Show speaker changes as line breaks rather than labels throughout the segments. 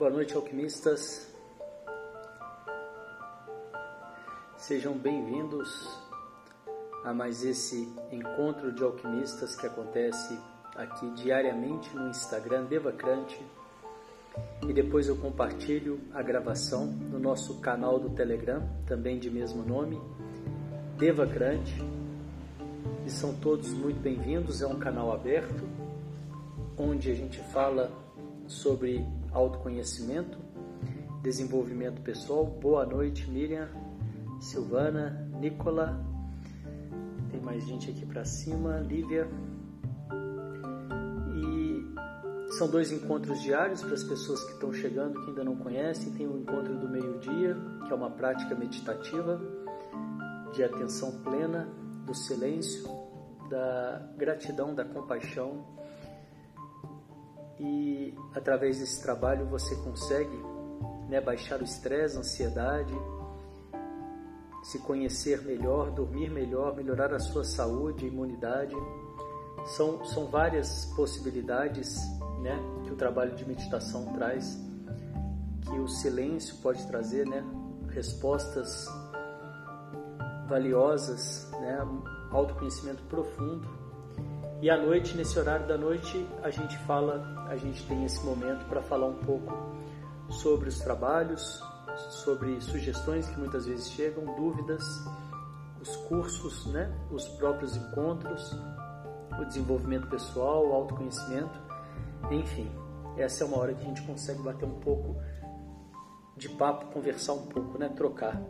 Boa noite, alquimistas. Sejam bem-vindos a mais esse encontro de alquimistas que acontece aqui diariamente no Instagram Devacrante. E depois eu compartilho a gravação no nosso canal do Telegram, também de mesmo nome, Devacrante. E são todos muito bem-vindos, é um canal aberto onde a gente fala sobre autoconhecimento, desenvolvimento pessoal. Boa noite, Miriam, Silvana, Nicola. Tem mais gente aqui para cima, Lívia. E são dois encontros diários para as pessoas que estão chegando, que ainda não conhecem. Tem o encontro do meio-dia, que é uma prática meditativa de atenção plena, do silêncio, da gratidão, da compaixão e através desse trabalho você consegue né, baixar o estresse, a ansiedade, se conhecer melhor, dormir melhor, melhorar a sua saúde, imunidade. São, são várias possibilidades né, que o trabalho de meditação traz, que o silêncio pode trazer né, respostas valiosas, né, autoconhecimento profundo e à noite, nesse horário da noite, a gente fala, a gente tem esse momento para falar um pouco sobre os trabalhos, sobre sugestões que muitas vezes chegam, dúvidas, os cursos, né, os próprios encontros, o desenvolvimento pessoal, o autoconhecimento, enfim. Essa é uma hora que a gente consegue bater um pouco de papo, conversar um pouco, né, trocar.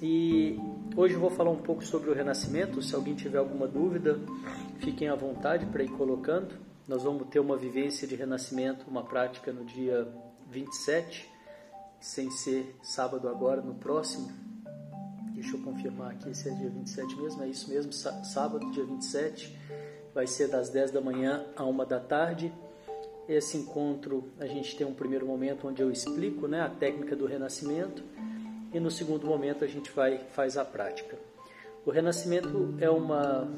E hoje eu vou falar um pouco sobre o renascimento. Se alguém tiver alguma dúvida, fiquem à vontade para ir colocando. Nós vamos ter uma vivência de renascimento, uma prática no dia 27, sem ser sábado agora, no próximo. Deixa eu confirmar aqui se é dia 27 mesmo. É isso mesmo, sábado, dia 27. Vai ser das 10 da manhã a 1 da tarde. Esse encontro, a gente tem um primeiro momento onde eu explico né, a técnica do renascimento e no segundo momento a gente vai faz a prática. O renascimento é uma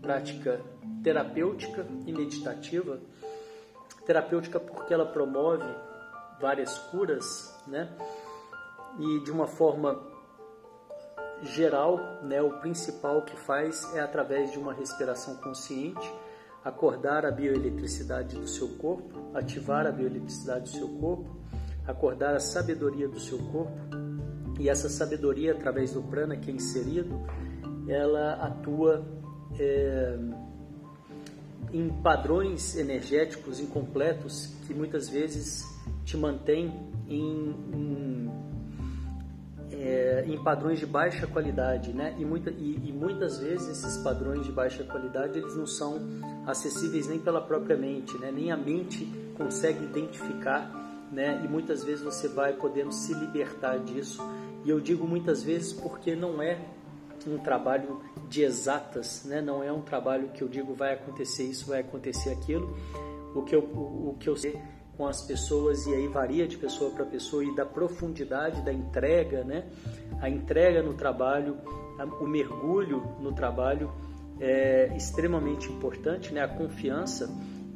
prática terapêutica e meditativa. Terapêutica porque ela promove várias curas, né? E de uma forma geral, né, o principal que faz é através de uma respiração consciente, acordar a bioeletricidade do seu corpo, ativar a bioeletricidade do seu corpo, acordar a sabedoria do seu corpo e essa sabedoria, através do prana que é inserido, ela atua é, em padrões energéticos incompletos que muitas vezes te mantém em, em, é, em padrões de baixa qualidade, né? E, muita, e, e, muitas vezes esses padrões de baixa qualidade eles não são acessíveis nem pela própria mente, né? Nem a mente consegue identificar, né? E muitas vezes você vai podendo se libertar disso e eu digo muitas vezes porque não é um trabalho de exatas, né? não é um trabalho que eu digo vai acontecer isso, vai acontecer aquilo. O que eu, o, o que eu sei com as pessoas, e aí varia de pessoa para pessoa, e da profundidade da entrega, né? a entrega no trabalho, o mergulho no trabalho é extremamente importante, né? a confiança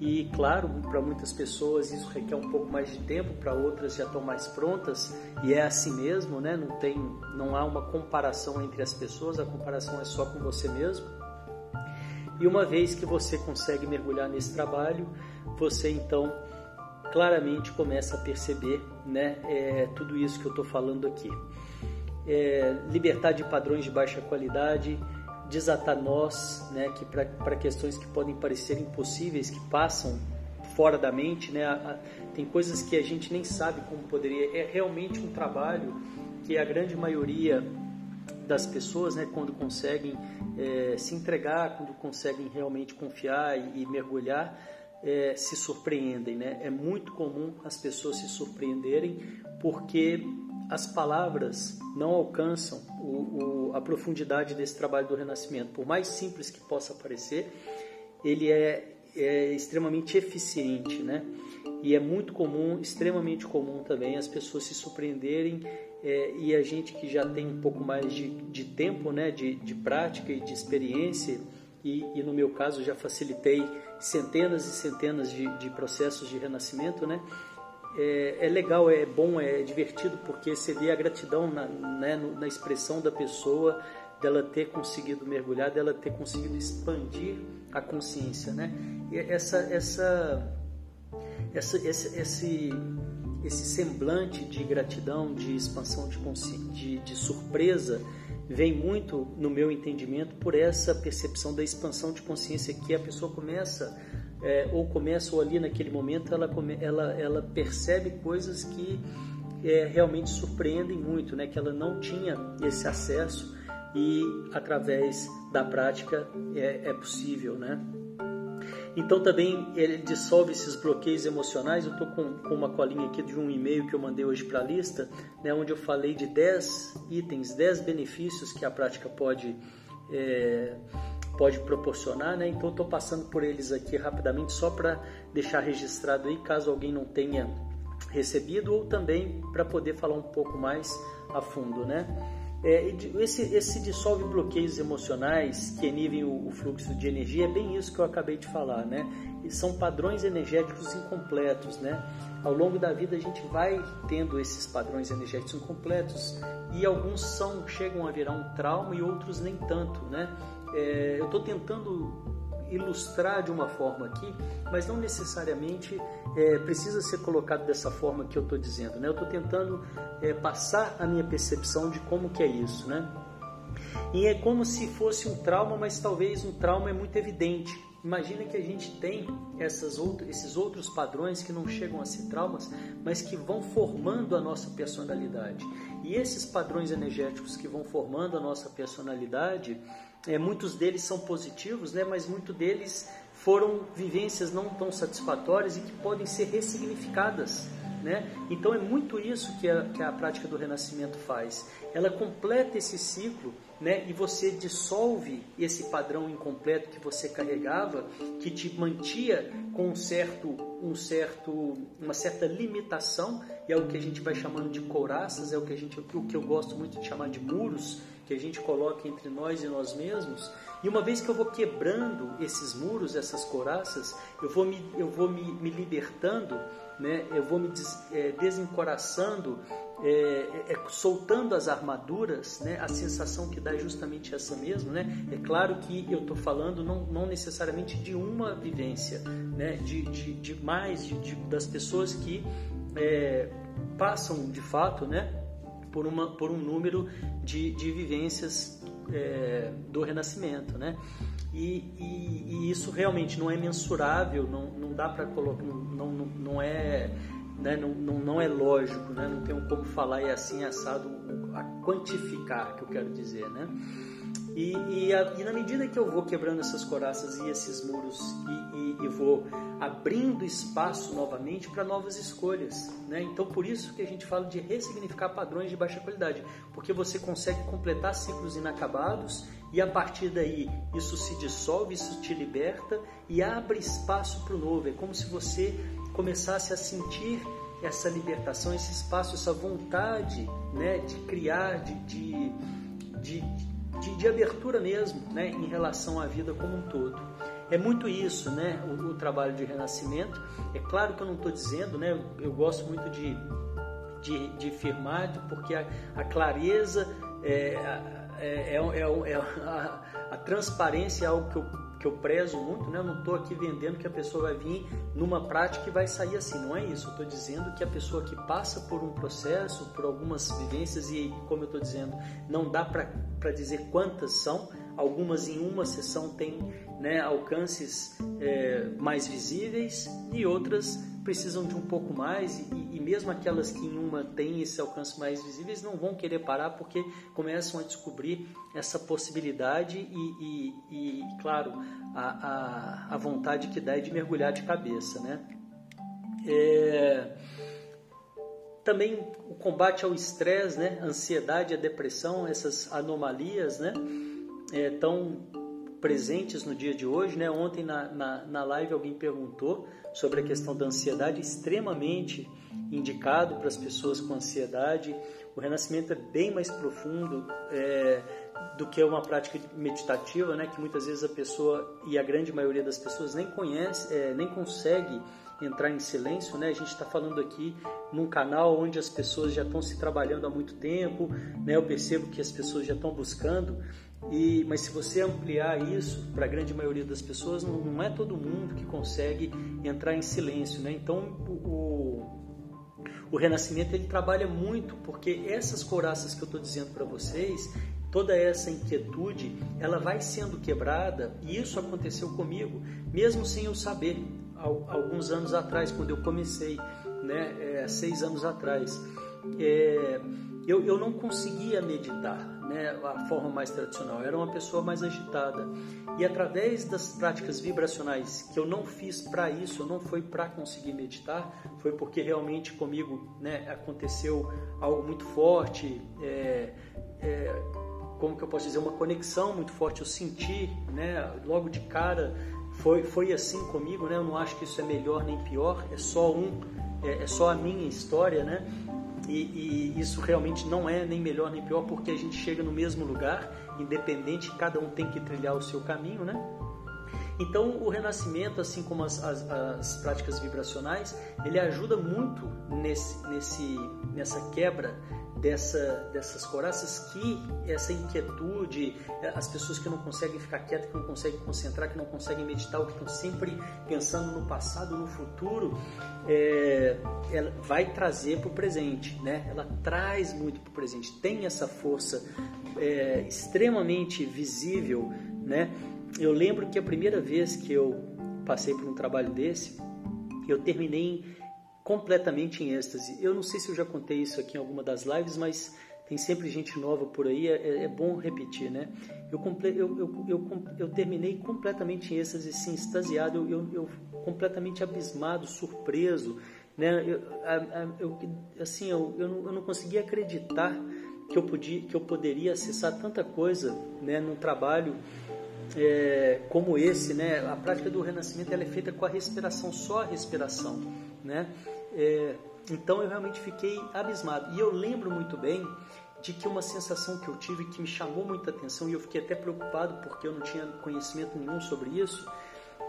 e claro, para muitas pessoas isso requer um pouco mais de tempo, para outras já estão mais prontas e é assim mesmo, né? Não tem, não há uma comparação entre as pessoas, a comparação é só com você mesmo. E uma vez que você consegue mergulhar nesse trabalho, você então claramente começa a perceber, né? É, tudo isso que eu estou falando aqui. É, libertar de padrões de baixa qualidade, desatar nós, né, que para questões que podem parecer impossíveis, que passam fora da mente, né, a, tem coisas que a gente nem sabe como poderia. É realmente um trabalho que a grande maioria das pessoas, né, quando conseguem é, se entregar, quando conseguem realmente confiar e, e mergulhar, é, se surpreendem, né? É muito comum as pessoas se surpreenderem porque as palavras não alcançam o, o, a profundidade desse trabalho do renascimento. Por mais simples que possa parecer, ele é, é extremamente eficiente, né? E é muito comum, extremamente comum também, as pessoas se surpreenderem é, e a gente que já tem um pouco mais de, de tempo, né, de, de prática e de experiência, e, e, no meu caso já facilitei centenas e centenas de, de processos de renascimento, né? É, é, legal, é bom, é divertido porque você vê a gratidão na, né, na expressão da pessoa, dela ter conseguido mergulhar, dela ter conseguido expandir a consciência, né? E essa, essa, essa, esse, esse, esse semblante de gratidão, de expansão de, de, de surpresa, vem muito, no meu entendimento, por essa percepção da expansão de consciência que a pessoa começa, é, ou começa, ou ali naquele momento, ela, ela, ela percebe coisas que é, realmente surpreendem muito, né? que ela não tinha esse acesso e através da prática é, é possível, né? Então também ele dissolve esses bloqueios emocionais. Eu estou com, com, uma colinha aqui de um e-mail que eu mandei hoje para a lista, né, onde eu falei de 10 itens, 10 benefícios que a prática pode, é, pode proporcionar. Né? Então estou passando por eles aqui rapidamente só para deixar registrado aí, caso alguém não tenha recebido, ou também para poder falar um pouco mais a fundo. Né? É, esse, esse dissolve bloqueios emocionais que inibem o, o, fluxo de energia é bem isso que eu acabei de falar, né? E são padrões energéticos incompletos, né? Ao longo da vida a gente vai tendo esses padrões energéticos incompletos e alguns são chegam a virar um trauma e outros nem tanto, né? É, eu estou tentando ilustrar de uma forma aqui, mas não necessariamente é, precisa ser colocado dessa forma que eu estou dizendo. Né? Eu estou tentando é, passar a minha percepção de como que é isso. Né? E é como se fosse um trauma, mas talvez um trauma é muito evidente. Imagina que a gente tem essas outro, esses outros padrões que não chegam a ser traumas, mas que vão formando a nossa personalidade. E esses padrões energéticos que vão formando a nossa personalidade, é, muitos deles são positivos, né, mas muitos deles foram vivências não tão satisfatórias e que podem ser ressignificadas. Né? Então é muito isso que a, que a prática do renascimento faz. Ela completa esse ciclo né? e você dissolve esse padrão incompleto que você carregava, que te mantia com um certo, um certo, uma certa limitação, e é o que a gente vai chamando de couraças, é o que, a gente, o que eu gosto muito de chamar de muros, que a gente coloca entre nós e nós mesmos. E uma vez que eu vou quebrando esses muros, essas coraças, eu vou me, eu vou me, me libertando, né? eu vou me des, é, desencoraçando, é, é, é, soltando as armaduras, né? a sensação que dá é justamente essa mesmo. Né? É claro que eu estou falando não, não necessariamente de uma vivência, né? de, de, de mais, de, de das pessoas que é, passam de fato, né? por, uma, por um número de, de vivências é, do Renascimento, né? E, e, e, isso realmente não é mensurável, não, não dá para colocar, não, não, não é né, não, não, não é lógico, né? não tenho como falar é assim assado a quantificar que eu quero dizer, né? E, e, a, e, na medida que eu vou quebrando essas coraças e esses muros e, e vou abrindo espaço novamente para novas escolhas, né? Então por isso que a gente fala de ressignificar padrões de baixa qualidade, porque você consegue completar ciclos inacabados e a partir daí isso se dissolve, isso te liberta e abre espaço para o novo. É como se você começasse a sentir essa libertação, esse espaço, essa vontade, né, de criar, de, de, de de, abertura mesmo, né, em relação à vida como um todo. É muito isso, né, o, o trabalho de renascimento. É claro que eu não estou dizendo, né, eu, eu gosto muito de, de, de firmar, porque a, a clareza é, é, é, é, é a, a transparência é algo que eu que eu prezo muito, né? Eu não estou aqui vendendo que a pessoa vai vir numa prática e vai sair assim, não é isso. Eu estou dizendo que a pessoa que passa por um processo, por algumas vivências, e como eu estou dizendo, não dá para dizer quantas são, algumas em uma sessão têm né, alcances é, mais visíveis e outras precisam de um pouco mais e, e, mesmo aquelas que em uma têm esse alcance mais visíveis não vão querer parar porque começam a descobrir essa possibilidade e, e, e claro, a, a, a, vontade que dá é de mergulhar de cabeça, né? É... também o combate ao estresse, né? ansiedade, a depressão, essas anomalias, né? É, tão presentes no dia de hoje, né? Ontem na, na, na live alguém perguntou sobre a questão da ansiedade, extremamente indicado para as pessoas com ansiedade. O renascimento é bem mais profundo é, do que uma prática meditativa, né? Que muitas vezes a pessoa e a grande maioria das pessoas nem conhece, é, nem consegue entrar em silêncio, né? A gente está falando aqui num canal onde as pessoas já estão se trabalhando há muito tempo, né? Eu percebo que as pessoas já estão buscando e, mas se você ampliar isso para a grande maioria das pessoas, não, não, é todo mundo que consegue entrar em silêncio, né? Então o, o renascimento ele trabalha muito porque essas couraças que eu estou dizendo para vocês, toda essa inquietude, ela vai sendo quebrada e isso aconteceu comigo, mesmo sem eu saber, alguns anos atrás, quando eu comecei, né, é, seis anos atrás, é, eu, eu não conseguia meditar, né, a forma mais tradicional. Eu era uma pessoa mais agitada. E através das práticas vibracionais que eu não fiz para isso, não foi para conseguir meditar, foi porque realmente comigo né, aconteceu algo muito forte, é, é, como que eu posso dizer, uma conexão muito forte. Eu senti, né, logo de cara, foi, foi assim comigo. Né, eu não acho que isso é melhor nem pior, é só um, é, é só a minha história, né? E, e, isso realmente não é nem melhor nem pior, porque a gente chega no mesmo lugar, independente, cada um tem que trilhar o seu caminho, né? Então, o renascimento, assim como as, as, as práticas vibracionais, ele ajuda muito nesse, nesse, nessa quebra dessa, dessas coraças que essa inquietude, as pessoas que não conseguem ficar quietas, que não conseguem concentrar, que não conseguem meditar, ou que estão sempre pensando no passado, no futuro, é, ela vai trazer para o presente, né? Ela traz muito para o presente, tem essa força é, extremamente visível, né? Eu lembro que a primeira vez que eu passei por um trabalho desse, eu terminei completamente em êxtase. Eu não sei se eu já contei isso aqui em alguma das lives, mas tem sempre gente nova por aí, é, é bom repetir, né? Eu, eu, eu, eu, eu terminei completamente em êxtase, assim, extasiado, eu, eu, completamente abismado, surpreso, né? Eu, eu, assim, eu, eu, não, eu não conseguia acreditar que eu, podia, que eu poderia acessar tanta coisa né, num trabalho é, como esse, né? A prática do renascimento ela é feita com a respiração, só a respiração, né? É, então eu realmente fiquei abismado. E eu lembro muito bem de que uma sensação que eu tive que me chamou muita atenção e eu fiquei até preocupado porque eu não tinha conhecimento nenhum sobre isso,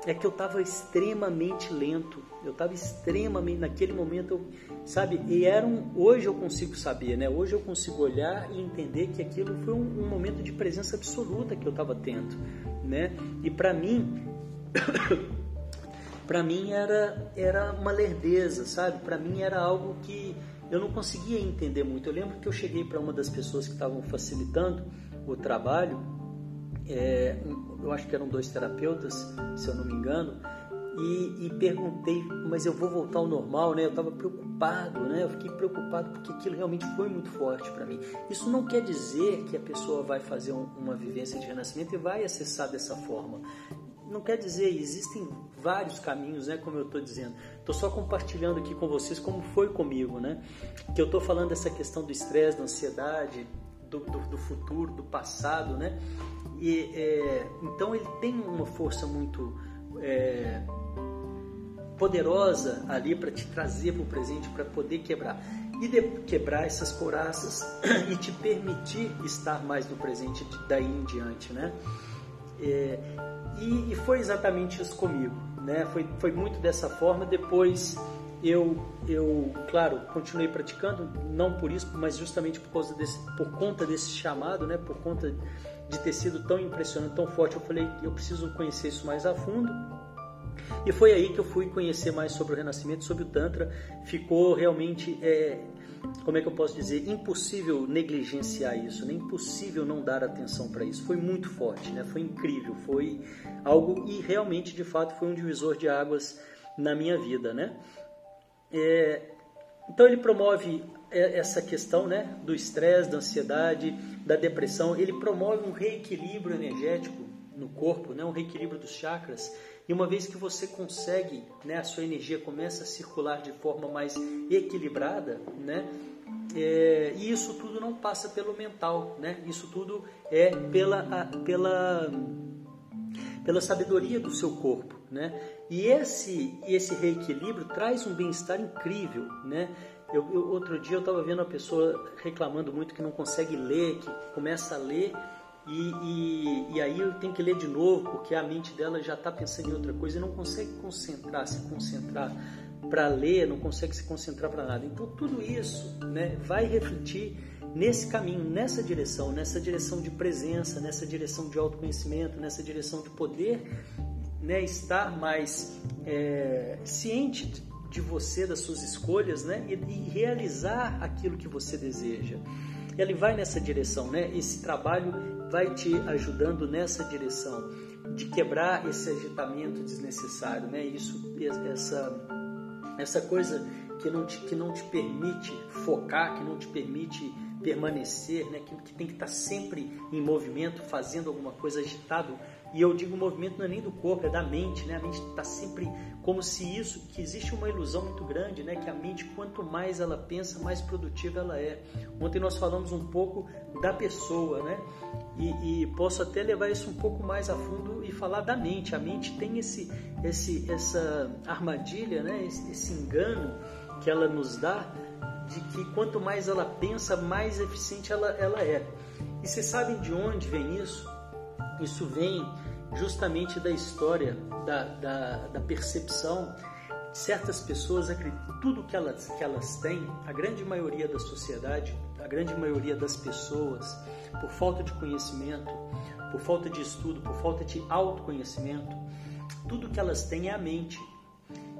é que eu estava extremamente lento. Eu estava extremamente naquele momento, eu, sabe? E era um, hoje eu consigo saber, né? Hoje eu consigo olhar e entender que aquilo foi um, um momento de presença absoluta que eu estava tendo, né? E para mim para mim era, era uma lerdeza, sabe? Para mim era algo que eu não conseguia entender muito. Eu lembro que eu cheguei para uma das pessoas que estavam facilitando o trabalho, é, eu acho que eram dois terapeutas, se eu não me engano, e, e, perguntei, mas eu vou voltar ao normal, né? Eu estava preocupado, né? Eu fiquei preocupado porque aquilo realmente foi muito forte para mim. Isso não quer dizer que a pessoa vai fazer um, uma vivência de renascimento e vai acessar dessa forma não quer dizer, existem vários caminhos, né, como eu estou dizendo. Estou só compartilhando aqui com vocês como foi comigo, né? Que eu estou falando dessa questão do estresse, da ansiedade, do, do, do, futuro, do passado, né? E, é, então ele tem uma força muito é, poderosa ali para te trazer para o presente, para poder quebrar. E de, quebrar essas coraças e te permitir estar mais no presente daí em diante, né? É, e, e, foi exatamente isso comigo, né? Foi, foi muito dessa forma. Depois eu, eu, claro, continuei praticando, não por isso, mas justamente por, causa desse, por conta desse chamado, né? Por conta de ter sido tão impressionante, tão forte, eu falei eu preciso conhecer isso mais a fundo. E foi aí que eu fui conhecer mais sobre o Renascimento, sobre o Tantra. Ficou realmente é, como é que eu posso dizer, impossível negligenciar isso, né? impossível não dar atenção para isso. Foi muito forte, né? foi incrível, foi algo e realmente, de fato, foi um divisor de águas na minha vida. Né? É, então ele promove é, essa questão né, do estresse, da ansiedade, da depressão, ele promove um reequilíbrio energético no corpo, né, um reequilíbrio dos chakras. E uma vez que você consegue, né, a sua energia começa a circular de forma mais equilibrada, né, é, e isso tudo não passa pelo mental, né? Isso tudo é pela, pela, pela sabedoria do seu corpo, né? E esse, esse reequilíbrio traz um bem-estar incrível, né? Eu, eu, outro dia eu estava vendo uma pessoa reclamando muito que não consegue ler, que começa a ler e, e, e aí eu tenho que ler de novo porque a mente dela já está pensando em outra coisa e não consegue concentrar, se concentrar para ler, não consegue se concentrar para nada. Então tudo isso né, vai refletir nesse caminho, nessa direção, nessa direção de presença, nessa direção de autoconhecimento, nessa direção de poder né, estar mais é, ciente de você, das suas escolhas, né, e, e, realizar aquilo que você deseja. Ele vai nessa direção, né? Esse trabalho vai te ajudando nessa direção de quebrar esse agitamento desnecessário, né? Isso, essa essa coisa que não te, que não te permite focar, que não te permite permanecer, né? que, que tem que estar sempre em movimento, fazendo alguma coisa agitado. E eu digo movimento não é nem do corpo, é da mente, né? A mente está sempre como se isso, que existe uma ilusão muito grande, né? Que a mente, quanto mais ela pensa, mais produtiva ela é. Ontem nós falamos um pouco da pessoa, né? E, e posso até levar isso um pouco mais a fundo e falar da mente. A mente tem esse, esse, essa armadilha, né? Esse, esse engano que ela nos dá de que quanto mais ela pensa, mais eficiente ela, ela é. E vocês sabem de onde vem isso? Isso vem justamente da história, da, da, da percepção. Certas pessoas tudo que elas, que elas têm, a grande maioria da sociedade, a grande maioria das pessoas, por falta de conhecimento, por falta de estudo, por falta de autoconhecimento, tudo que elas têm é a mente.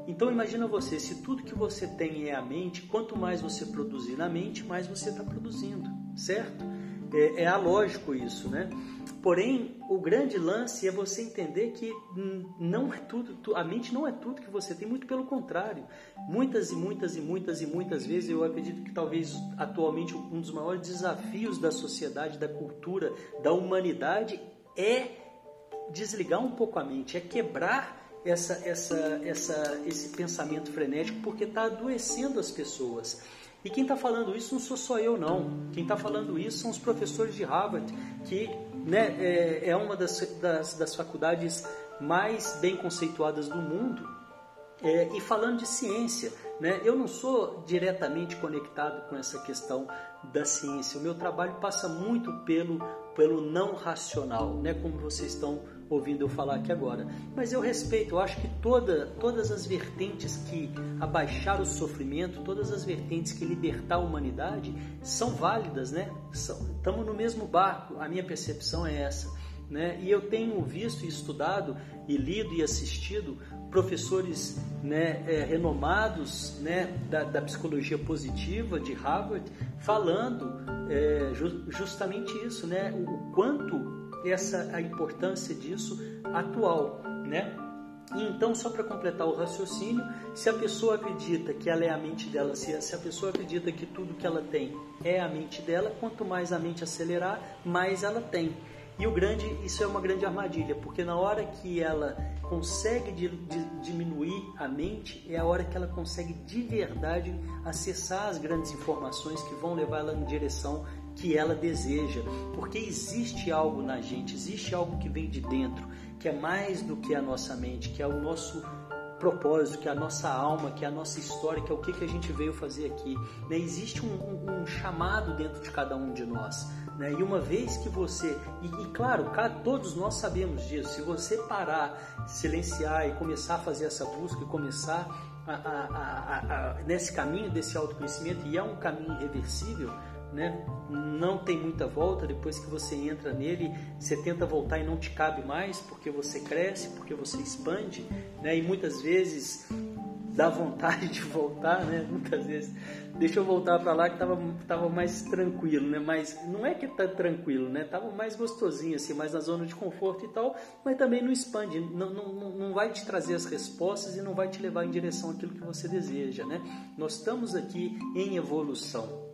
Então imagina você, se tudo que você tem é a mente, quanto mais você produzir na mente, mais você está produzindo, certo? É, é alógico isso, né? Porém, o grande lance é você entender que não é tudo, a mente não é tudo que você tem, muito pelo contrário. Muitas e muitas e muitas e muitas vezes eu acredito que talvez atualmente um dos maiores desafios da sociedade, da cultura, da humanidade é desligar um pouco a mente, é quebrar essa, essa, essa, esse pensamento frenético porque está adoecendo as pessoas. E quem está falando isso não sou só eu, não. Quem está falando isso são os professores de Harvard, que né, é, é uma das, das, das, faculdades mais bem conceituadas do mundo. É, e falando de ciência, né, eu não sou diretamente conectado com essa questão da ciência. O meu trabalho passa muito pelo, pelo não racional, né, como vocês estão ouvindo eu falar aqui agora. Mas eu respeito, eu acho que toda, todas as vertentes que abaixar o sofrimento, todas as vertentes que libertar a humanidade são válidas, né? Estamos no mesmo barco, a minha percepção é essa. Né? E eu tenho visto e estudado e lido e assistido professores né, é, renomados né, da, da, psicologia positiva de Harvard falando é, ju justamente isso, né? o quanto essa a importância disso atual, né? Então, só para completar o raciocínio, se a pessoa acredita que ela é a mente dela, se, a pessoa acredita que tudo que ela tem é a mente dela, quanto mais a mente acelerar, mais ela tem. E o grande, isso é uma grande armadilha, porque na hora que ela consegue diminuir a mente, é a hora que ela consegue de verdade acessar as grandes informações que vão levar ela em direção que ela deseja, porque existe algo na gente, existe algo que vem de dentro, que é mais do que a nossa mente, que é o nosso propósito, que é a nossa alma, que é a nossa história, que é o que, que a gente veio fazer aqui. Né? Existe um, um, um, chamado dentro de cada um de nós. Né? E uma vez que você, e, e claro, todos nós sabemos disso, se você parar, silenciar e começar a fazer essa busca e começar a, a, a, nesse caminho desse autoconhecimento, e é um caminho irreversível, né? não tem muita volta. Depois que você entra nele, você tenta voltar e não te cabe mais, porque você cresce, porque você expande, né? e muitas vezes dá vontade de voltar, né? Muitas vezes, deixa eu voltar para lá que tava, tava mais tranquilo, né? Mas não é que tá tranquilo, né? Tava mais gostosinho, assim, mais na zona de conforto e tal, mas também não expande, não, não, não vai te trazer as respostas e não vai te levar em direção àquilo que você deseja, né? Nós estamos aqui em evolução.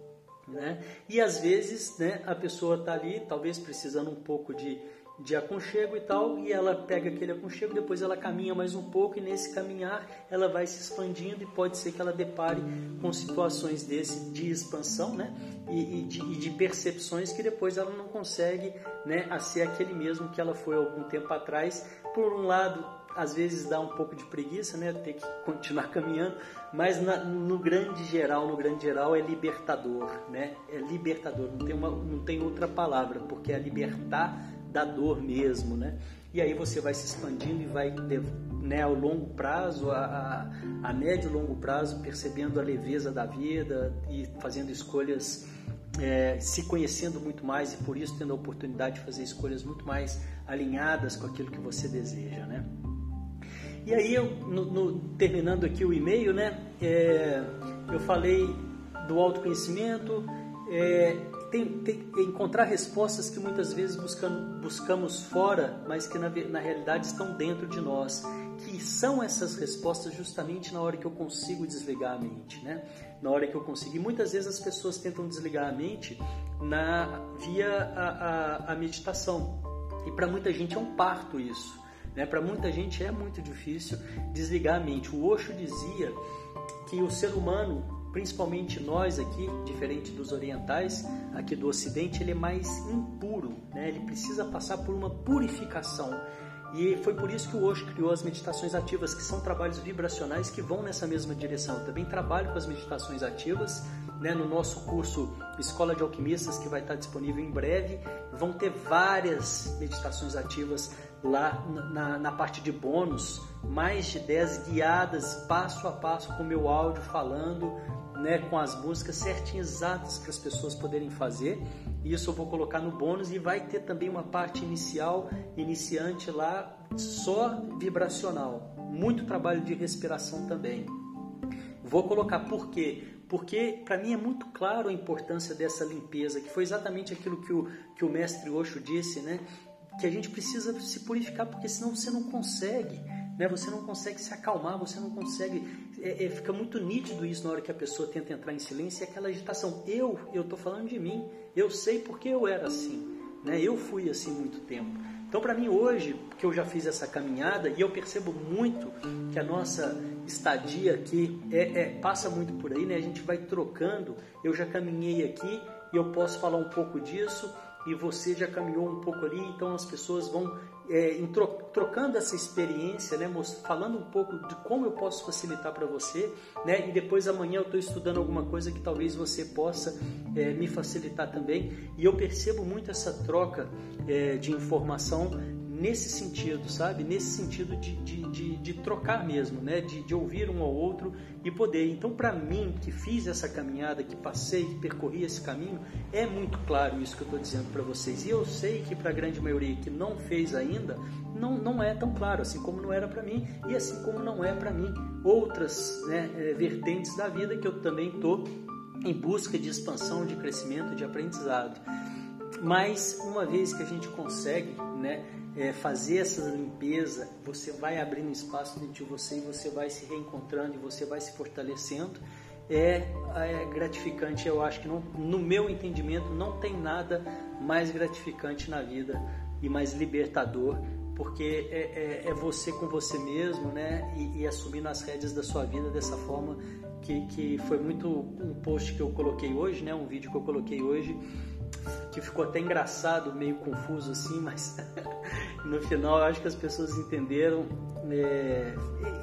Né? E às vezes né, a pessoa está ali, talvez precisando um pouco de, de aconchego e tal, e ela pega aquele aconchego, depois ela caminha mais um pouco e nesse caminhar ela vai se expandindo e pode ser que ela depare com situações desse de expansão, né? E, e, de, e de, percepções que depois ela não consegue, né, a ser aquele mesmo que ela foi algum tempo atrás. Por um lado, às vezes dá um pouco de preguiça, né, ter que continuar caminhando, mas na, no grande geral, no grande geral é libertador, né? É libertador, não tem uma, não tem outra palavra, porque é libertar da dor mesmo, né? E aí você vai se expandindo e vai, né, ao longo prazo, a, a, a médio e longo prazo, percebendo a leveza da vida e fazendo escolhas, é, se conhecendo muito mais e por isso tendo a oportunidade de fazer escolhas muito mais alinhadas com aquilo que você deseja, né? E aí, eu, no, no, terminando aqui o e-mail, né, é, eu falei do autoconhecimento, é, tem, tem, encontrar respostas que muitas vezes buscamos, buscamos fora, mas que na, na realidade estão dentro de nós. Que são essas respostas justamente na hora que eu consigo desligar a mente, né? Na hora que eu consigo. E muitas vezes as pessoas tentam desligar a mente na, via a, a, a meditação. E para muita gente é um parto isso. Né? Para muita gente é muito difícil desligar a mente. O Osho dizia que o ser humano principalmente nós aqui, diferente dos orientais, aqui do Ocidente, ele é mais impuro, né? ele precisa passar por uma purificação. E foi por isso que o Osho criou as meditações ativas, que são trabalhos vibracionais que vão nessa mesma direção. Eu também trabalho com as meditações ativas, né, no nosso curso Escola de Alquimistas, que vai estar disponível em breve. Vão ter várias meditações ativas lá na, na parte de bônus, mais de 10 guiadas passo a passo com meu áudio falando né, com as músicas certinhas, exatas para as pessoas poderem fazer. Isso eu vou colocar no bônus e vai ter também uma parte inicial, iniciante lá, só vibracional. Muito trabalho de respiração também. Vou colocar por quê? Porque para mim é muito claro a importância dessa limpeza, que foi exatamente aquilo que o, que o mestre Osho disse, né? Que a gente precisa se purificar, porque senão você não consegue né? Você não consegue se acalmar, você não consegue. É, é, fica muito nítido isso na hora que a pessoa tenta entrar em silêncio, é aquela agitação. Eu, eu estou falando de mim, eu sei porque eu era assim, né? Eu fui assim muito tempo. Então, para mim hoje, que eu já fiz essa caminhada e eu percebo muito que a nossa estadia aqui é, é, passa muito por aí, né? A gente vai trocando. Eu já caminhei aqui e eu posso falar um pouco disso e você já caminhou um pouco ali, então as pessoas vão é, tro trocando essa experiência, né, falando um pouco de como eu posso facilitar para você, né, e depois amanhã eu estou estudando alguma coisa que talvez você possa é, me facilitar também, e eu percebo muito essa troca é, de informação nesse sentido, sabe? Nesse sentido de, de, de, de trocar mesmo, né? De, de, ouvir um ao outro e poder. Então, para mim, que fiz essa caminhada, que passei, que percorri esse caminho, é muito claro isso que eu estou dizendo para vocês. E eu sei que para a grande maioria que não fez ainda, não, não é tão claro, assim como não era para mim e assim como não é para mim outras né, é, vertentes da vida que eu também estou em busca de expansão, de crescimento, de aprendizado. Mas uma vez que a gente consegue, né, é, fazer essa limpeza, você vai abrindo espaço dentro de você e você vai se reencontrando e você vai se fortalecendo. É, é gratificante, eu acho que não, no meu entendimento não tem nada mais gratificante na vida e mais libertador, porque é, é, é você com você mesmo, né? E, e assumindo as rédeas da sua vida dessa forma que, que foi muito um post que eu coloquei hoje, né? Um vídeo que eu coloquei hoje que ficou até engraçado, meio confuso assim, mas no final acho que as pessoas entenderam é,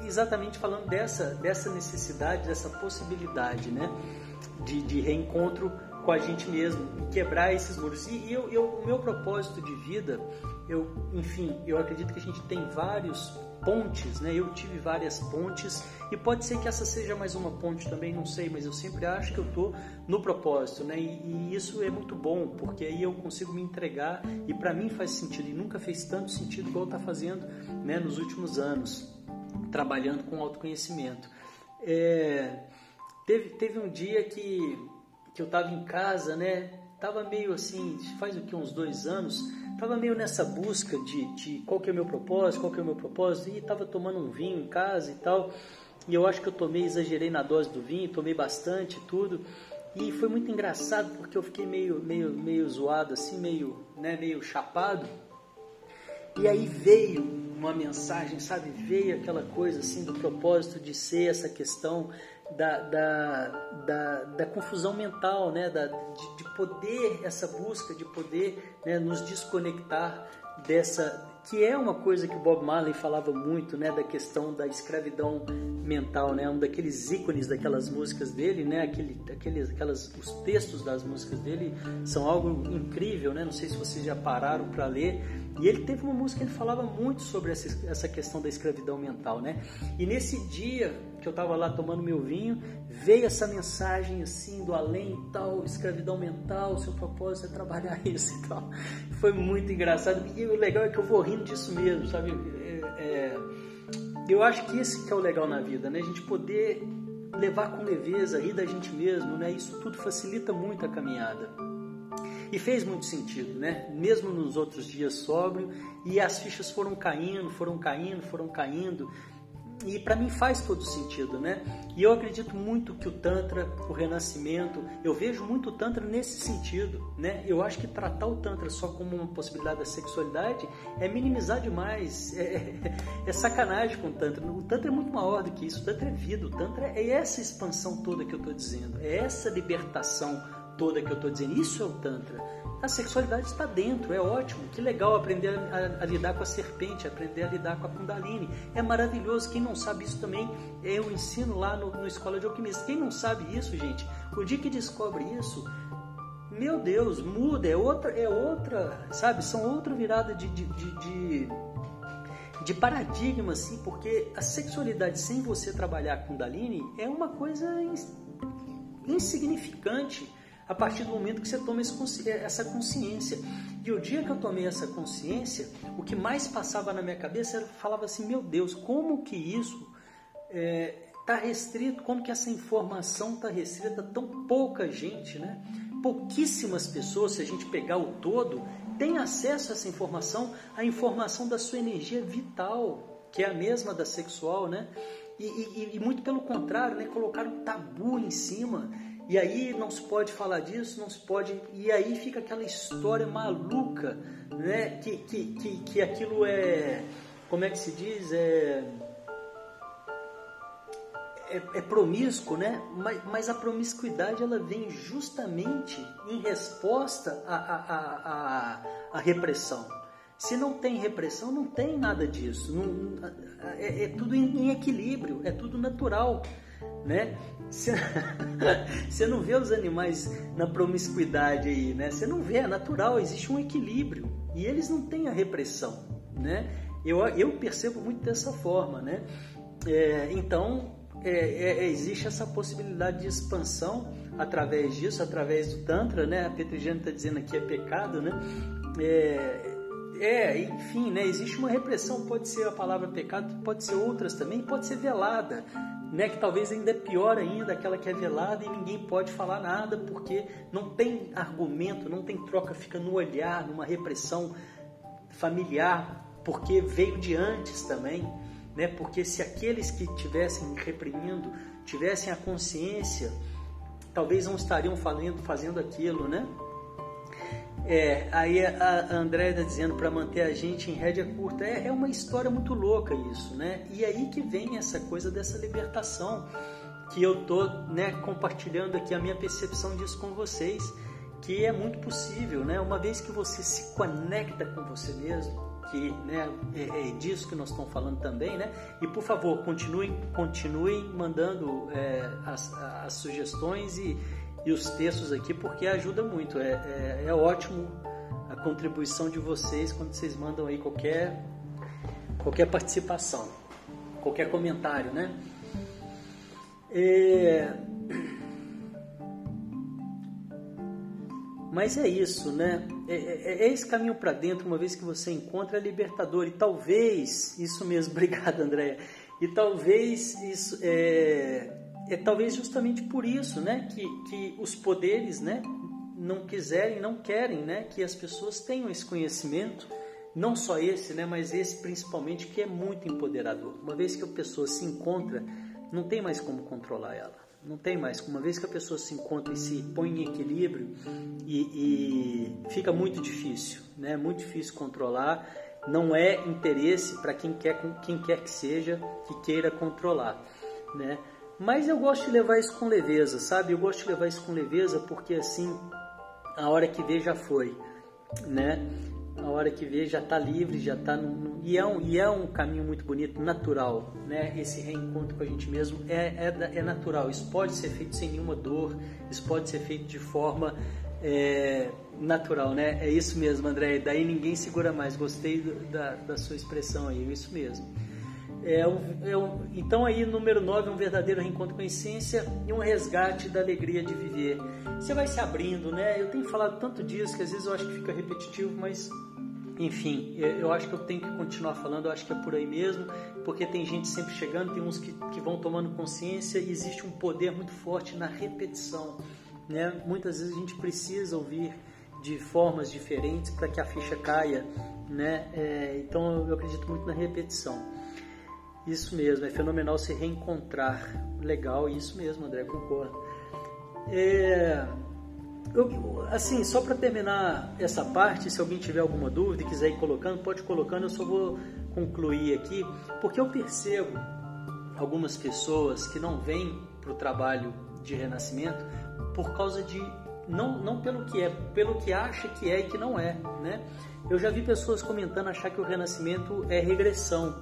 exatamente falando dessa, dessa necessidade, dessa possibilidade né, de, de reencontro com a gente mesmo, quebrar esses muros. E eu, eu, o meu propósito de vida, eu, enfim, eu acredito que a gente tem vários pontes, né? Eu tive várias pontes e pode ser que essa seja mais uma ponte também, não sei, mas eu sempre acho que eu tô no propósito, né? E, e isso é muito bom porque aí eu consigo me entregar e para mim faz sentido e nunca fez tanto sentido igual tá fazendo, né? Nos últimos anos trabalhando com autoconhecimento. É, teve teve um dia que que eu estava em casa, né? Tava meio assim, faz o que uns dois anos Tava meio nessa busca de, de qual que é o meu propósito, qual que é o meu propósito, e tava tomando um vinho em casa e tal. E eu acho que eu tomei, exagerei na dose do vinho, tomei bastante tudo. E foi muito engraçado porque eu fiquei meio, meio, meio zoado, assim, meio, né, meio chapado. E aí veio uma mensagem, sabe? Veio aquela coisa assim do propósito de ser essa questão da, da, da, da confusão mental, né? Da, de, de, poder, essa busca de poder né? nos desconectar dessa que é uma coisa que o Bob Marley falava muito, né, da questão da escravidão mental, né, um daqueles ícones daquelas músicas dele, né, aquele, aqueles, aquelas, os textos das músicas dele são algo incrível, né, não sei se vocês já pararam para ler, e ele teve uma música que ele falava muito sobre essa, essa questão da escravidão mental, né, e nesse dia que eu estava lá tomando meu vinho, veio essa mensagem assim do além tal, escravidão mental, seu propósito é trabalhar isso e tal. Foi muito engraçado. E o legal é que eu vou rindo disso mesmo, sabe? É, é, eu acho que esse que é o legal na vida, né? A gente poder levar com leveza, rir da gente mesmo, né? Isso tudo facilita muito a caminhada. E fez muito sentido, né? Mesmo nos outros dias sóbrio, e as fichas foram caindo, foram caindo, foram caindo e para mim faz todo sentido, né? E eu acredito muito que o Tantra, o renascimento, eu vejo muito o Tantra nesse sentido, né? Eu acho que tratar o Tantra só como uma possibilidade da sexualidade é minimizar demais, é, é, sacanagem com o Tantra. O Tantra é muito maior do que isso, o Tantra é vida, o Tantra é essa expansão toda que eu estou dizendo, é essa libertação toda que eu estou dizendo. Isso é o Tantra. A sexualidade está dentro, é ótimo. Que legal aprender a, a, lidar com a serpente, aprender a lidar com a Kundalini. É maravilhoso. Quem não sabe isso também, eu ensino lá no, no Escola de Alquimista. Quem não sabe isso, gente, o dia que descobre isso, meu Deus, muda, é outra, é outra, sabe? São outra virada de, de, de, de, de paradigma, assim, porque a sexualidade sem você trabalhar com Kundalini é uma coisa insignificante a partir do momento que você toma essa consciência. E o dia que eu tomei essa consciência, o que mais passava na minha cabeça era falava assim, meu Deus, como que isso está é, tá restrito, como que essa informação está restrita tão pouca gente, né? Pouquíssimas pessoas, se a gente pegar o todo, têm acesso a essa informação, a informação da sua energia vital, que é a mesma da sexual, né? E, e, e muito pelo contrário, né? Colocaram tabu em cima e aí não se pode falar disso, não se pode. E aí fica aquela história maluca, né? Que, que, que, que aquilo é. Como é que se diz? É. É, é promíscuo, né? Mas, mas, a promiscuidade ela vem justamente em resposta à, à, à, à repressão. Se não tem repressão, não tem nada disso. Não, é, é tudo em, em equilíbrio, é tudo natural né? Você não vê os animais na promiscuidade aí, né? Você não vê, é natural, existe um equilíbrio e eles não têm a repressão, né? Eu, eu percebo muito dessa forma, né? É, então, é, é, existe essa possibilidade de expansão através disso, através do Tantra, né? A Petrigiana está dizendo aqui é pecado, né? É, é, enfim, né? Existe uma repressão, pode ser a palavra pecado, pode ser outras também, pode ser velada, né, que talvez ainda é pior ainda, aquela que é velada e ninguém pode falar nada porque não tem argumento, não tem troca, fica no olhar, numa repressão familiar, porque veio de antes também, né? Porque se aqueles que tivessem reprimindo tivessem a consciência, talvez não estariam fazendo, fazendo aquilo, né? É, aí a André está dizendo para manter a gente em rédea curta. É, é, uma história muito louca isso, né? E aí que vem essa coisa dessa libertação que eu tô né, compartilhando aqui a minha percepção disso com vocês, que é muito possível, né? Uma vez que você se conecta com você mesmo, que né, é, é disso que nós estamos falando também, né? E por favor, continuem, continuem mandando é, as, as sugestões e, e os textos aqui, porque ajuda muito. É, é, é, ótimo a contribuição de vocês quando vocês mandam aí qualquer, qualquer participação, qualquer comentário, né? É... Mas é isso, né? É, é, é esse caminho para dentro, uma vez que você encontra, é libertador. E talvez, isso mesmo, obrigado, Andréia. E talvez isso é, é talvez justamente por isso, né, que, que os poderes, né, não quiserem, não querem, né, que as pessoas tenham esse conhecimento, não só esse, né, mas esse principalmente que é muito empoderador. Uma vez que a pessoa se encontra, não tem mais como controlar ela. Não tem mais. Uma vez que a pessoa se encontra e se põe em equilíbrio e, e fica muito difícil, né? Muito difícil controlar não é interesse para quem quer, quem quer que seja que queira controlar, né? Mas eu gosto de levar isso com leveza, sabe? Eu gosto de levar isso com leveza porque assim, a hora que vê já foi, né? A hora que vê já está livre, já está no, no, e é um e é um caminho muito bonito, natural, né? Esse reencontro com a gente mesmo é, é, é natural. Isso pode ser feito sem nenhuma dor, isso pode ser feito de forma é, natural, né? É isso mesmo, André. Daí ninguém segura mais. Gostei da, da sua expressão aí, é isso mesmo. É é então aí, número 9, um verdadeiro reencontro com a essência e um resgate da alegria de viver. Você vai se abrindo, né? Eu tenho falado tanto disso que às vezes eu acho que fica repetitivo, mas enfim, eu acho que eu tenho que continuar falando, eu acho que é por aí mesmo, porque tem gente sempre chegando, tem uns que, que vão tomando consciência e existe um poder muito forte na repetição. Né? Muitas vezes a gente precisa ouvir de formas diferentes para que a ficha caia. Né? É, então eu acredito muito na repetição. Isso mesmo, é fenomenal se reencontrar. Legal, isso mesmo, André, concordo. É, eu, assim, só para terminar essa parte, se alguém tiver alguma dúvida e quiser ir colocando, pode ir colocando, eu só vou concluir aqui, porque eu percebo algumas pessoas que não vêm para o trabalho de renascimento por causa de não, não pelo que é, pelo que acha que é e que não é, né? Eu já vi pessoas comentando achar que o renascimento é regressão.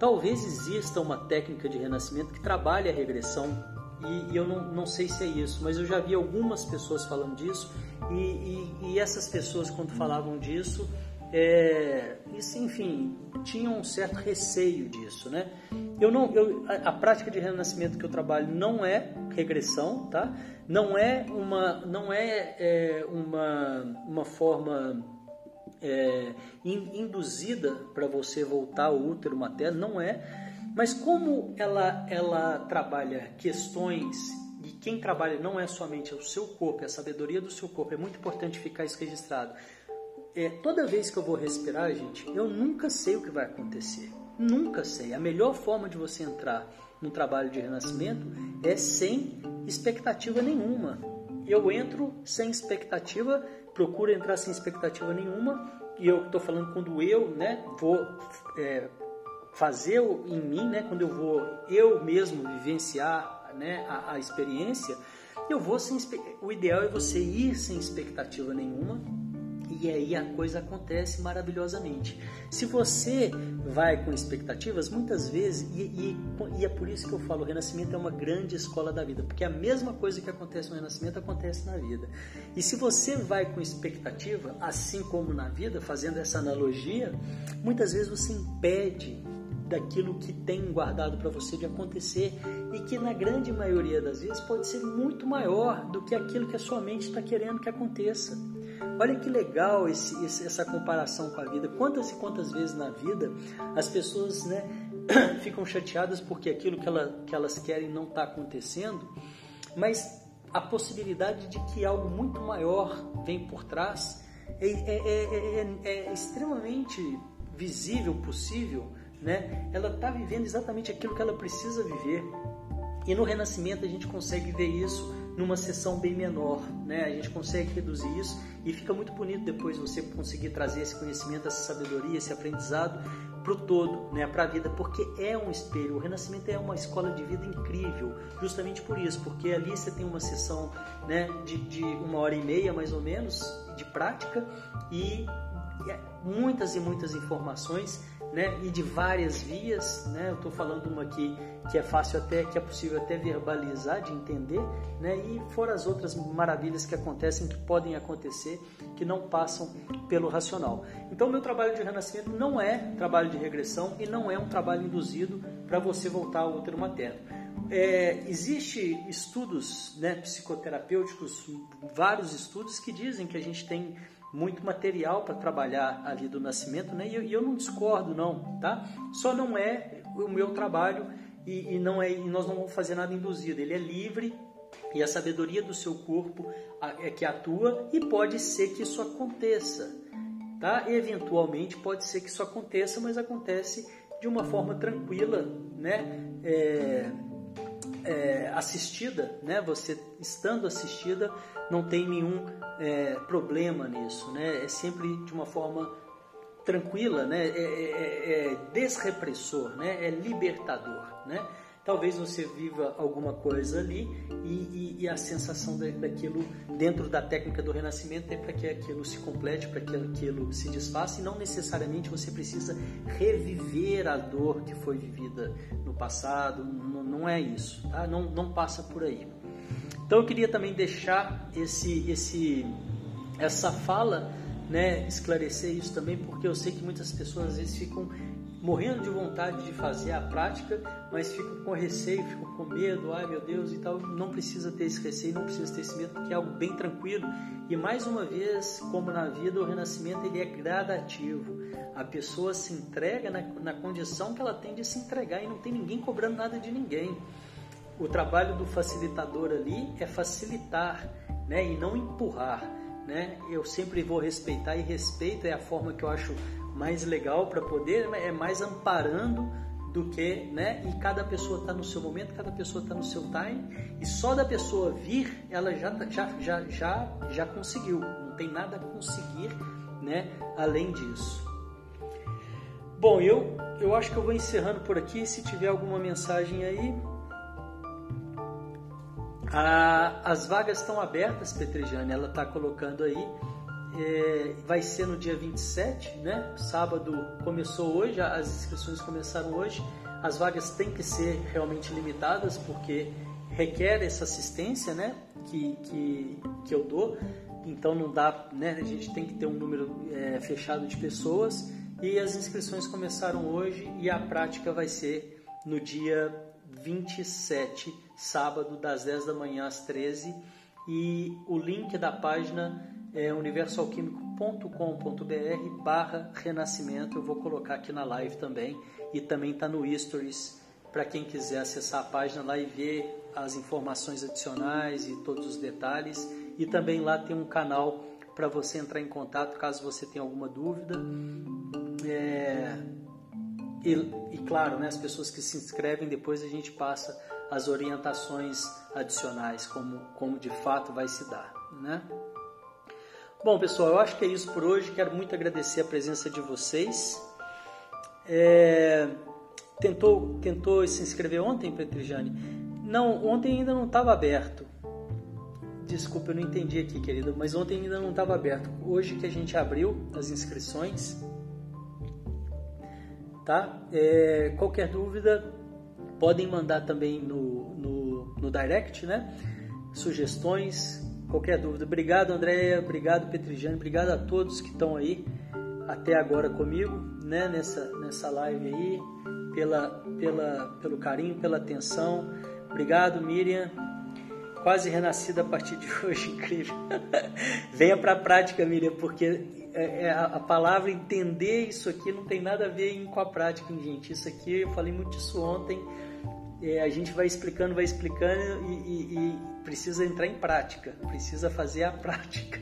Talvez exista uma técnica de renascimento que trabalhe a regressão e, e eu não, não sei se é isso, mas eu já vi algumas pessoas falando disso e, e, e essas pessoas quando falavam disso, é, isso, enfim, tinham um certo receio disso, né? Eu não, eu, a, a prática de renascimento que eu trabalho não é regressão, tá? Não é uma, não é, é uma, uma forma é, induzida para você voltar ao útero materno, não é. Mas como ela, ela trabalha questões e quem trabalha não é somente o seu corpo, é a sabedoria do seu corpo, é muito importante ficar isso registrado. É, toda vez que eu vou respirar, gente, eu nunca sei o que vai acontecer. Nunca sei. A melhor forma de você entrar no trabalho de renascimento é sem expectativa nenhuma. Eu entro sem expectativa, procuro entrar sem expectativa nenhuma, e eu estou falando quando eu né, vou é, fazer em mim, né, quando eu vou eu mesmo vivenciar né, a, a experiência, eu vou sem o ideal é você ir sem expectativa nenhuma e aí a coisa acontece maravilhosamente. Se você vai com expectativas, muitas vezes, e, e, e, é por isso que eu falo, o renascimento é uma grande escola da vida, porque a mesma coisa que acontece no renascimento acontece na vida. E se você vai com expectativa, assim como na vida, fazendo essa analogia, muitas vezes você impede daquilo que tem guardado para você de acontecer e que na grande maioria das vezes pode ser muito maior do que aquilo que a sua mente está querendo que aconteça. Olha que legal esse, essa comparação com a vida. Quantas e quantas vezes na vida as pessoas né, ficam chateadas porque aquilo que, ela, que elas querem não está acontecendo, mas a possibilidade de que algo muito maior vem por trás é, é, é, é extremamente visível, possível, né? Ela está vivendo exatamente aquilo que ela precisa viver. E no renascimento a gente consegue ver isso numa sessão bem menor, né? A gente consegue reduzir isso e fica muito bonito depois você conseguir trazer esse conhecimento, essa sabedoria, esse aprendizado para o todo, né? Para a vida, porque é um espelho. O renascimento é uma escola de vida incrível, justamente por isso, porque ali você tem uma sessão, né? De, de uma hora e meia mais ou menos de prática e é muitas e muitas informações né, e de várias vias, né? Eu estou falando uma aqui que é fácil até, que é possível até verbalizar, de entender, né? E fora as outras maravilhas que acontecem, que podem acontecer, que não passam pelo racional. Então, meu trabalho de renascimento não é trabalho de regressão e não é um trabalho induzido para você voltar ao útero materno. É, estudos né, psicoterapêuticos, vários estudos que dizem que a gente tem muito material para trabalhar ali do nascimento, né? E eu, e eu, não discordo, não, tá? Só não é o meu trabalho e, e não é, e nós não vamos fazer nada induzido. Ele é livre e a sabedoria do seu corpo é que atua e pode ser que isso aconteça, tá? Eventualmente pode ser que isso aconteça, mas acontece de uma forma tranquila, né? É, é, assistida, né? Você estando assistida não tem nenhum é, problema nisso, né? É sempre de uma forma tranquila, né? É, é, é, é desrepressor, né? É libertador, né? Talvez você viva alguma coisa ali e, e, e a sensação daquilo dentro da técnica do renascimento é para que aquilo se complete, para que aquilo se desfaça e não necessariamente você precisa reviver a dor que foi vivida no passado, não, não é isso, tá? não, não passa por aí. Então eu queria também deixar esse, esse, essa fala, né, esclarecer isso também, porque eu sei que muitas pessoas às vezes ficam morrendo de vontade de fazer a prática, mas ficam com receio, ficam com medo, ai meu Deus e tal. Não precisa ter esse receio, não precisa ter esse medo, porque é algo bem tranquilo. E mais uma vez, como na vida, o renascimento ele é gradativo. A pessoa se entrega na, na condição que ela tem de se entregar e não tem ninguém cobrando nada de ninguém. O trabalho do facilitador ali é facilitar, né, e não empurrar. Né? Eu sempre vou respeitar e respeito é a forma que eu acho mais legal para poder, né, é mais amparando do que, né? E cada pessoa está no seu momento, cada pessoa está no seu time, e só da pessoa vir, ela já, já, já, já, já conseguiu. Não tem nada a conseguir, né? Além disso. Bom, eu, eu acho que eu vou encerrando por aqui. Se tiver alguma mensagem aí. Ah, as vagas estão abertas, Petrejane, ela está colocando aí é, vai ser no dia 27, né? Sábado começou hoje, as inscrições começaram hoje. As vagas têm que ser realmente limitadas porque requer essa assistência, né? Que, que, que eu dou. Então não dá, né? A gente tem que ter um número é, fechado de pessoas e as inscrições começaram hoje e a prática vai ser no dia 27, sábado, das 10 da manhã às 13 e o link da página é universalquímico.com.br barra renascimento. Eu vou colocar aqui na live também e também está no Stories para quem quiser acessar a página lá e ver as informações adicionais e todos os detalhes. E também lá tem um canal para você entrar em contato caso você tenha alguma dúvida. É... E, e, claro, né, as pessoas que se inscrevem, depois a gente passa as orientações adicionais, como, como de fato vai se dar. Né? Bom, pessoal, eu acho que é isso por hoje. Quero muito agradecer a presença de vocês. É... Tentou, tentou se inscrever ontem, Petrijane? Não, ontem ainda não estava aberto. Desculpa, eu não entendi aqui, querido, mas ontem ainda não estava aberto. Hoje que a gente abriu as inscrições, tá? É, qualquer dúvida, podem mandar também no, no, no direct, né? Sugestões, qualquer dúvida. Obrigado, Andréia, obrigado, Petrijane, obrigado a todos que estão aí até agora comigo, né, nessa, nessa live aí, pela, pela, pelo carinho, pela atenção. Obrigado, Miriam. Quase renascida a partir de hoje, incrível. Venha para a prática, Miriam, porque é, é, a palavra entender isso aqui não tem nada a ver com a prática, gente. Isso aqui, eu falei muito disso ontem. É, a gente vai explicando, vai explicando e, e, e precisa entrar em prática, precisa fazer a prática.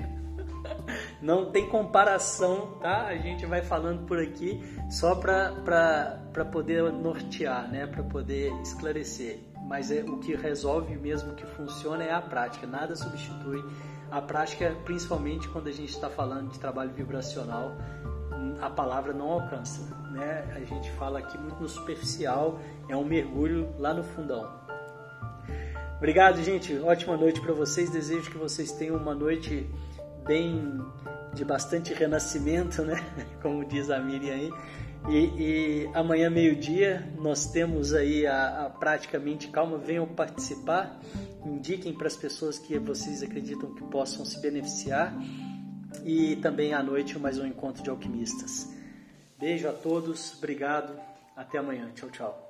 Não tem comparação, tá? A gente vai falando por aqui só para poder nortear, né? Para poder esclarecer. Mas é o que resolve mesmo, o que funciona é a prática. Nada substitui a prática, principalmente quando a gente está falando de trabalho vibracional. A palavra não alcança, né? A gente fala aqui muito no superficial, é um mergulho lá no fundão. Obrigado, gente. Ótima noite para vocês. Desejo que vocês tenham uma noite bem de bastante renascimento, né? Como diz a Miriam aí. E, e amanhã, meio-dia, nós temos aí a, a, praticamente calma. Venham participar, indiquem para as pessoas que vocês acreditam que possam se beneficiar. E também à noite, mais um encontro de alquimistas. Beijo a todos, obrigado, até amanhã. Tchau, tchau.